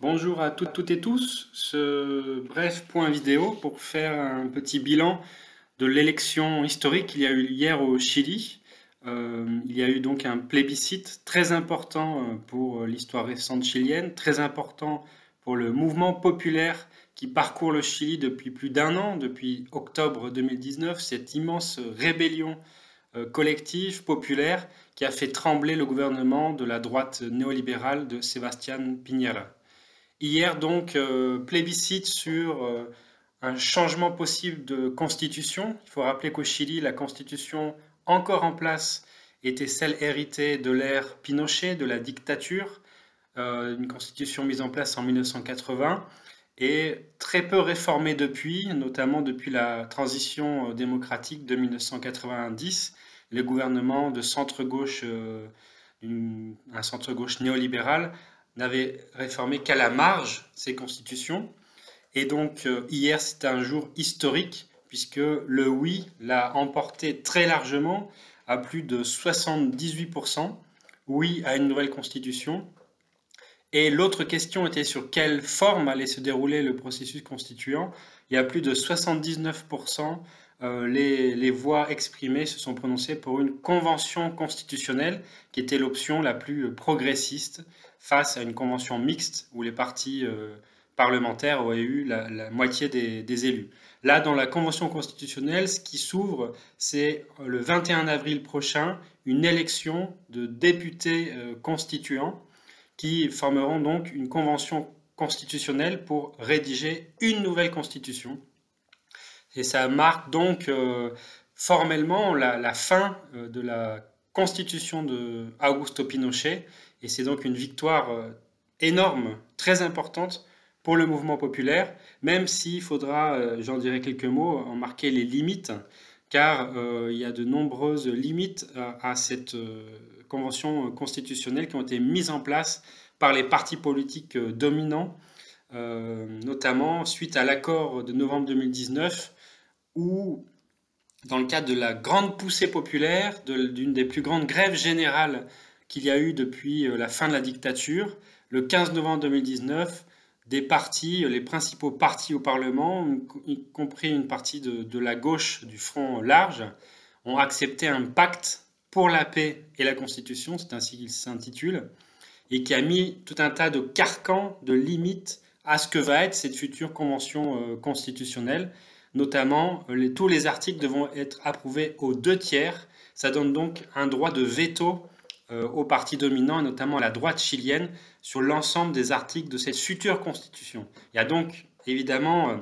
Bonjour à toutes, et tous. Ce bref point vidéo pour faire un petit bilan de l'élection historique qu'il y a eu hier au Chili. Euh, il y a eu donc un plébiscite très important euh, pour l'histoire récente chilienne, très important pour le mouvement populaire qui parcourt le Chili depuis plus d'un an, depuis octobre 2019, cette immense rébellion euh, collective, populaire, qui a fait trembler le gouvernement de la droite néolibérale de Sebastián Piñera. Hier, donc, euh, plébiscite sur euh, un changement possible de constitution. Il faut rappeler qu'au Chili, la constitution encore en place était celle héritée de l'ère Pinochet, de la dictature, euh, une constitution mise en place en 1980 et très peu réformée depuis, notamment depuis la transition démocratique de 1990, le gouvernement de centre-gauche, un centre-gauche néolibéral, n'avait réformé qu'à la marge ces constitutions. Et donc euh, hier, c'était un jour historique, puisque le oui l'a emporté très largement, à plus de 78%, oui à une nouvelle constitution. Et l'autre question était sur quelle forme allait se dérouler le processus constituant. Il y a plus de 79% euh, les, voix exprimées se sont prononcées pour une convention constitutionnelle qui était l'option la plus progressiste face à une convention mixte où les partis euh, parlementaires auraient eu la, moitié des, élus. Là, dans la convention constitutionnelle, ce qui s'ouvre, c'est euh, le 21 avril prochain une élection de députés constituants qui formeront donc une convention constitutionnelle pour rédiger une nouvelle constitution et ça marque donc euh, formellement la, fin euh, de la constitution de Augusto Pinochet. Et c'est donc une victoire euh, énorme, très importante pour le mouvement populaire, même s'il faudra, j'en dirai quelques mots, en marquer les limites, car il y a de nombreuses limites à, cette convention constitutionnelle qui ont été mises en place par les partis politiques dominants, notamment suite à l'accord de novembre 2019 où, dans le cadre de la grande poussée populaire, d'une des plus grandes grèves générales qu'il y a eu depuis euh, la fin de la dictature, le 15 novembre 2019, des partis, les principaux partis au Parlement, y compris une partie de, la gauche du Front large, ont accepté un pacte pour la paix et la Constitution, c'est ainsi qu'il s'intitule, et qui a mis tout un tas de carcans, de limites à ce que va être cette future convention euh, constitutionnelle Notamment, euh, tous les articles devront être approuvés aux deux tiers. Ça donne donc un droit de veto euh, aux partis dominants, et notamment à la droite chilienne, sur l'ensemble des articles de cette future constitution. Il y a donc évidemment euh,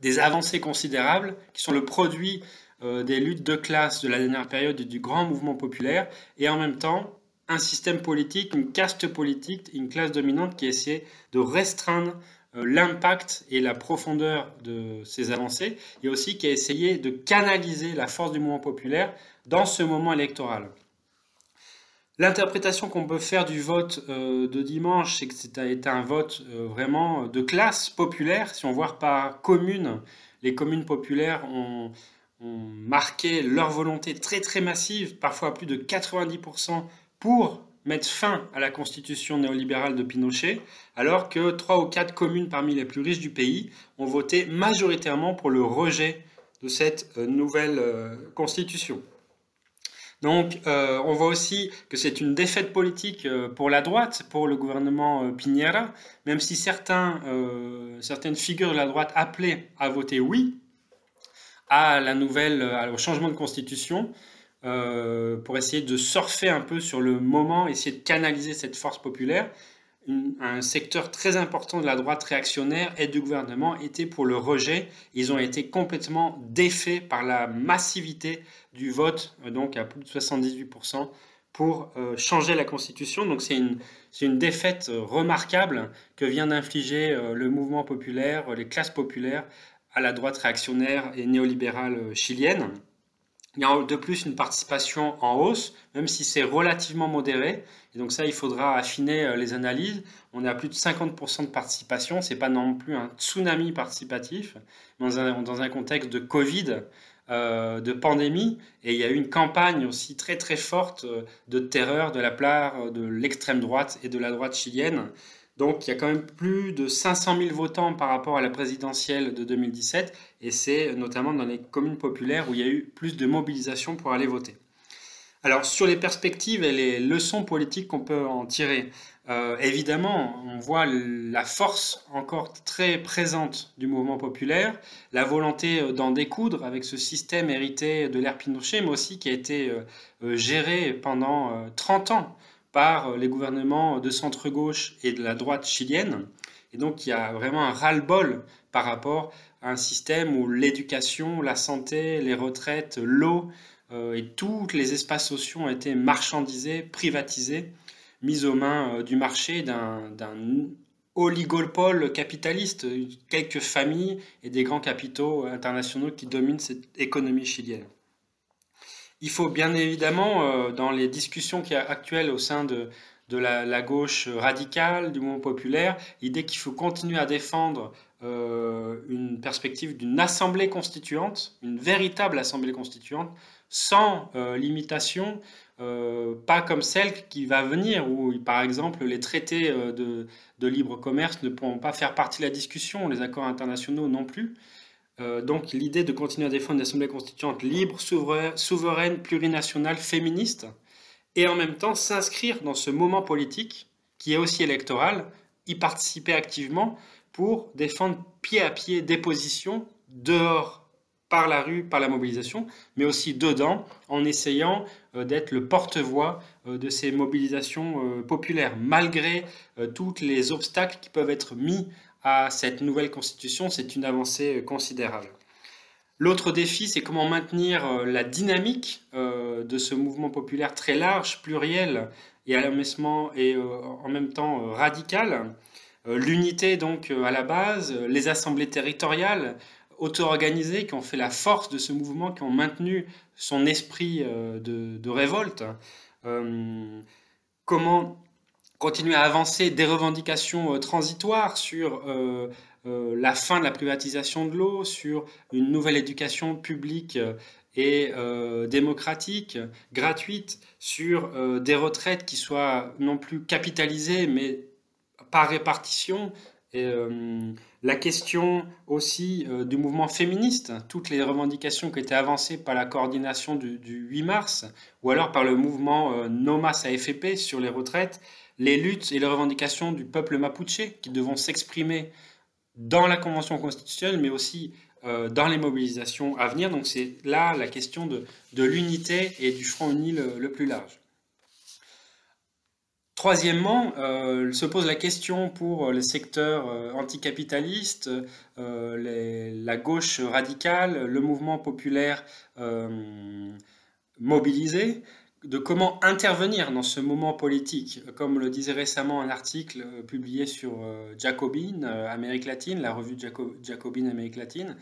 des avancées considérables qui sont le produit des luttes de classe de la dernière période du grand mouvement populaire, et en même temps un système politique, une caste politique, une classe dominante qui essaie de restreindre euh, l'impact et la profondeur de ces avancées, et aussi qui a essayé de canaliser la force du mouvement populaire dans ce moment électoral. L'interprétation qu'on peut faire du vote euh, de dimanche, c'est que c'était un vote euh, vraiment de classe populaire. Si on voit par commune, les communes populaires ont, marqué leur volonté très très massive, parfois plus de 90% pour mettre fin à la constitution néolibérale de Pinochet, alors que trois ou quatre communes parmi les plus riches du pays ont voté majoritairement pour le rejet de cette euh, nouvelle euh, constitution. Donc euh, on voit aussi que c'est une défaite politique pour la droite, pour le gouvernement Piñera, même si certains, certaines figures de la droite appelaient à voter oui à la nouvelle, au changement de constitution. Euh, pour essayer de surfer un peu sur le moment, essayer de canaliser cette force populaire. un secteur très important de la droite réactionnaire et du gouvernement était pour le rejet. Ils ont été complètement défaits par la massivité du vote, euh, donc à plus de 78% pour euh, changer la constitution. Donc c'est une, une, défaite remarquable que vient d'infliger le mouvement populaire, les classes populaires à la droite réactionnaire et néolibérale chilienne. Il y a de plus une participation en hausse, même si c'est relativement modéré. Et donc ça, il faudra affiner euh, les analyses. On est à plus de 50% de participation. Ce n'est pas non plus un tsunami participatif. Dans un, dans un contexte de Covid, euh, de pandémie, et il y a eu une campagne aussi très très forte euh, de terreur de la part de l'extrême droite et de la droite chilienne. Donc il y a quand même plus de 500 000 votants par rapport à la présidentielle de 2017, et c'est notamment dans les communes populaires où il y a eu plus de mobilisation pour aller voter. Alors sur les perspectives et les leçons politiques qu'on peut en tirer, euh, évidemment, on voit la force encore très présente du mouvement populaire, la volonté euh, d'en découdre avec ce système hérité de l'ère Pinochet, mais aussi qui a été euh, géré pendant 30 ans par les gouvernements de centre-gauche et de la droite chilienne. Et donc il y a vraiment un ras-le-bol par rapport à un système où l'éducation, la santé, les retraites, l'eau et tous les espaces sociaux ont été marchandisés, privatisés mise aux mains euh, du marché d'un oligopole capitaliste, quelques familles et des grands capitaux internationaux qui dominent cette économie chilienne. Il faut bien évidemment, euh, dans les discussions qui actuelles au sein de, la, gauche radicale, du mouvement populaire, l'idée qu'il faut continuer à défendre euh, une perspective d'une assemblée constituante, une véritable assemblée constituante, sans limitation euh, pas comme celle qui va venir, où par exemple les traités de, libre commerce ne pourront pas faire partie de la discussion, les accords internationaux non plus. Euh, donc l'idée de continuer à défendre une assemblée constituante libre, souveraine, plurinationale, féministe, et en même temps s'inscrire dans ce moment politique qui est aussi électoral, y participer activement pour défendre pied à pied des positions dehors par la rue, par la mobilisation, mais aussi dedans, en essayant euh, d'être le porte-voix euh, de ces mobilisations populaires, malgré tous les obstacles qui peuvent être mis à cette nouvelle constitution. C'est une avancée considérable. L'autre défi, c'est comment maintenir la dynamique de ce mouvement populaire très large, pluriel et, en même temps radical. L'unité donc à la base, les assemblées territoriales, auto-organisés, qui ont fait la force de ce mouvement, qui ont maintenu son esprit euh, de, révolte. Euh, comment continuer à avancer des revendications euh, transitoires sur la fin de la privatisation de l'eau, sur une nouvelle éducation publique et démocratique, gratuite, sur des retraites qui soient non plus capitalisées, mais par répartition, euh, la question aussi euh, du mouvement féministe, toutes les revendications qui étaient avancées par la coordination du, 8 mars, ou alors par le mouvement euh, NOMAS AFP sur les retraites, les luttes et les revendications du peuple mapuche qui devront s'exprimer dans la Convention constitutionnelle, mais aussi dans les mobilisations à venir. Donc c'est là la question de, l'unité et du front uni le plus large. Troisièmement, euh, se pose la question pour le secteur euh, anticapitaliste, euh, la gauche radicale, le mouvement populaire mobilisé, de comment intervenir dans ce moment politique. Comme le disait récemment un article publié sur Jacobin, Amérique latine, la revue Jacobin Amérique latine,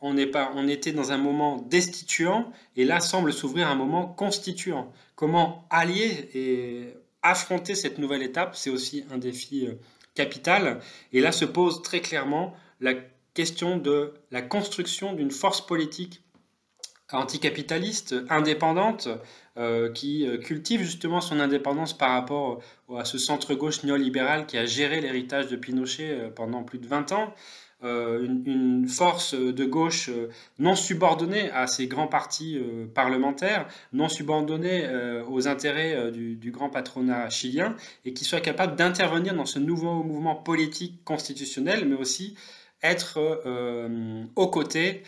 on, pas, on était dans un moment destituant et là semble s'ouvrir un moment constituant. Comment allier et affronter cette nouvelle étape, c'est aussi un défi euh, capital. Et là se pose très clairement la question de la construction d'une force politique anticapitaliste, indépendante, euh, qui euh, cultive justement son indépendance par rapport à ce centre-gauche néolibéral qui a géré l'héritage de Pinochet pendant plus de 20 ans, euh, une, force de gauche euh, non subordonnée à ces grands partis euh, parlementaires, non subordonnée aux intérêts du, grand patronat chilien, et qui soit capable d'intervenir dans ce nouveau mouvement politique constitutionnel, mais aussi être aux côtés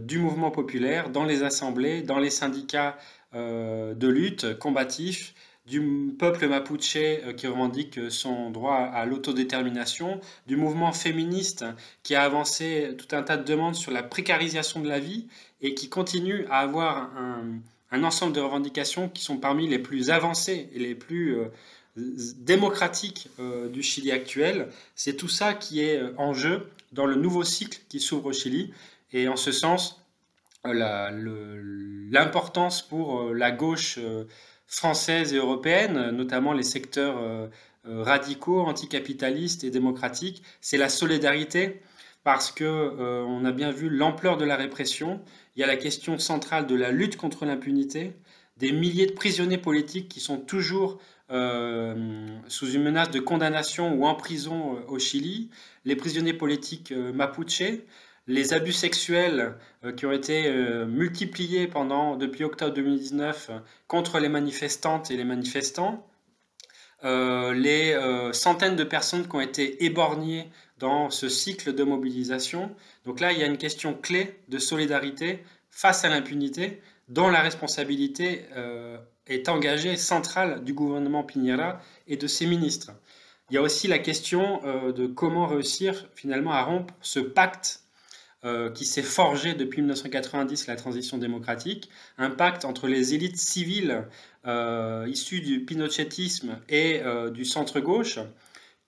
du mouvement populaire, dans les assemblées, dans les syndicats de lutte combatifs, du peuple mapuche euh, qui revendique son droit à l'autodétermination, du mouvement féministe qui a avancé tout un tas de demandes sur la précarisation de la vie et qui continue à avoir un, ensemble de revendications qui sont parmi les plus avancées et les plus euh, démocratiques euh, du Chili actuel. C'est tout ça qui est en jeu dans le nouveau cycle qui s'ouvre au Chili. Et en ce sens, l'importance pour la gauche françaises et européennes, notamment les secteurs euh, euh, radicaux, anticapitalistes et démocratiques, c'est la solidarité. Parce que euh, on a bien vu l'ampleur de la répression. Il y a la question centrale de la lutte contre l'impunité, des milliers de prisonniers politiques qui sont toujours sous une menace de condamnation ou en prison au Chili, les prisonniers politiques mapuche, les abus sexuels qui ont été multipliés pendant, depuis octobre 2019 contre les manifestantes et les manifestants, les centaines de personnes qui ont été éborgnées dans ce cycle de mobilisation. Donc là, il y a une question clé de solidarité face à l'impunité, dont la responsabilité euh, est engagée centrale du gouvernement Piñera et de ses ministres. Il y a aussi la question euh, de comment réussir finalement à rompre ce pacte euh, qui s'est forgé depuis 1990, la transition démocratique, un pacte entre les élites civiles issues du pinochetisme et du centre-gauche,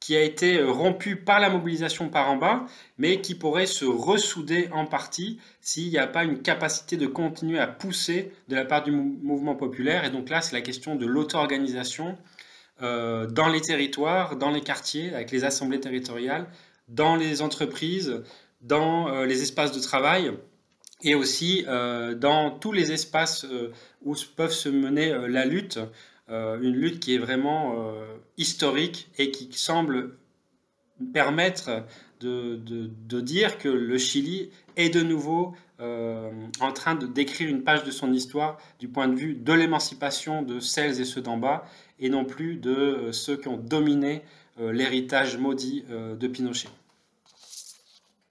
qui a été euh, rompu par la mobilisation par en bas, mais qui pourrait se ressouder en partie s'il n'y a pas une capacité de continuer à pousser de la part du mouvement populaire. Et donc là, c'est la question de l'auto-organisation euh, dans les territoires, dans les quartiers, avec les assemblées territoriales, dans les entreprises, dans euh, les espaces de travail et aussi dans tous les espaces où peuvent se mener la lutte euh, une lutte qui est vraiment euh, historique et qui semble permettre de, dire que le Chili est de nouveau euh, en train de décrire une page de son histoire du point de vue de l'émancipation de celles et ceux d'en bas et non plus de ceux qui ont dominé l'héritage maudit de Pinochet.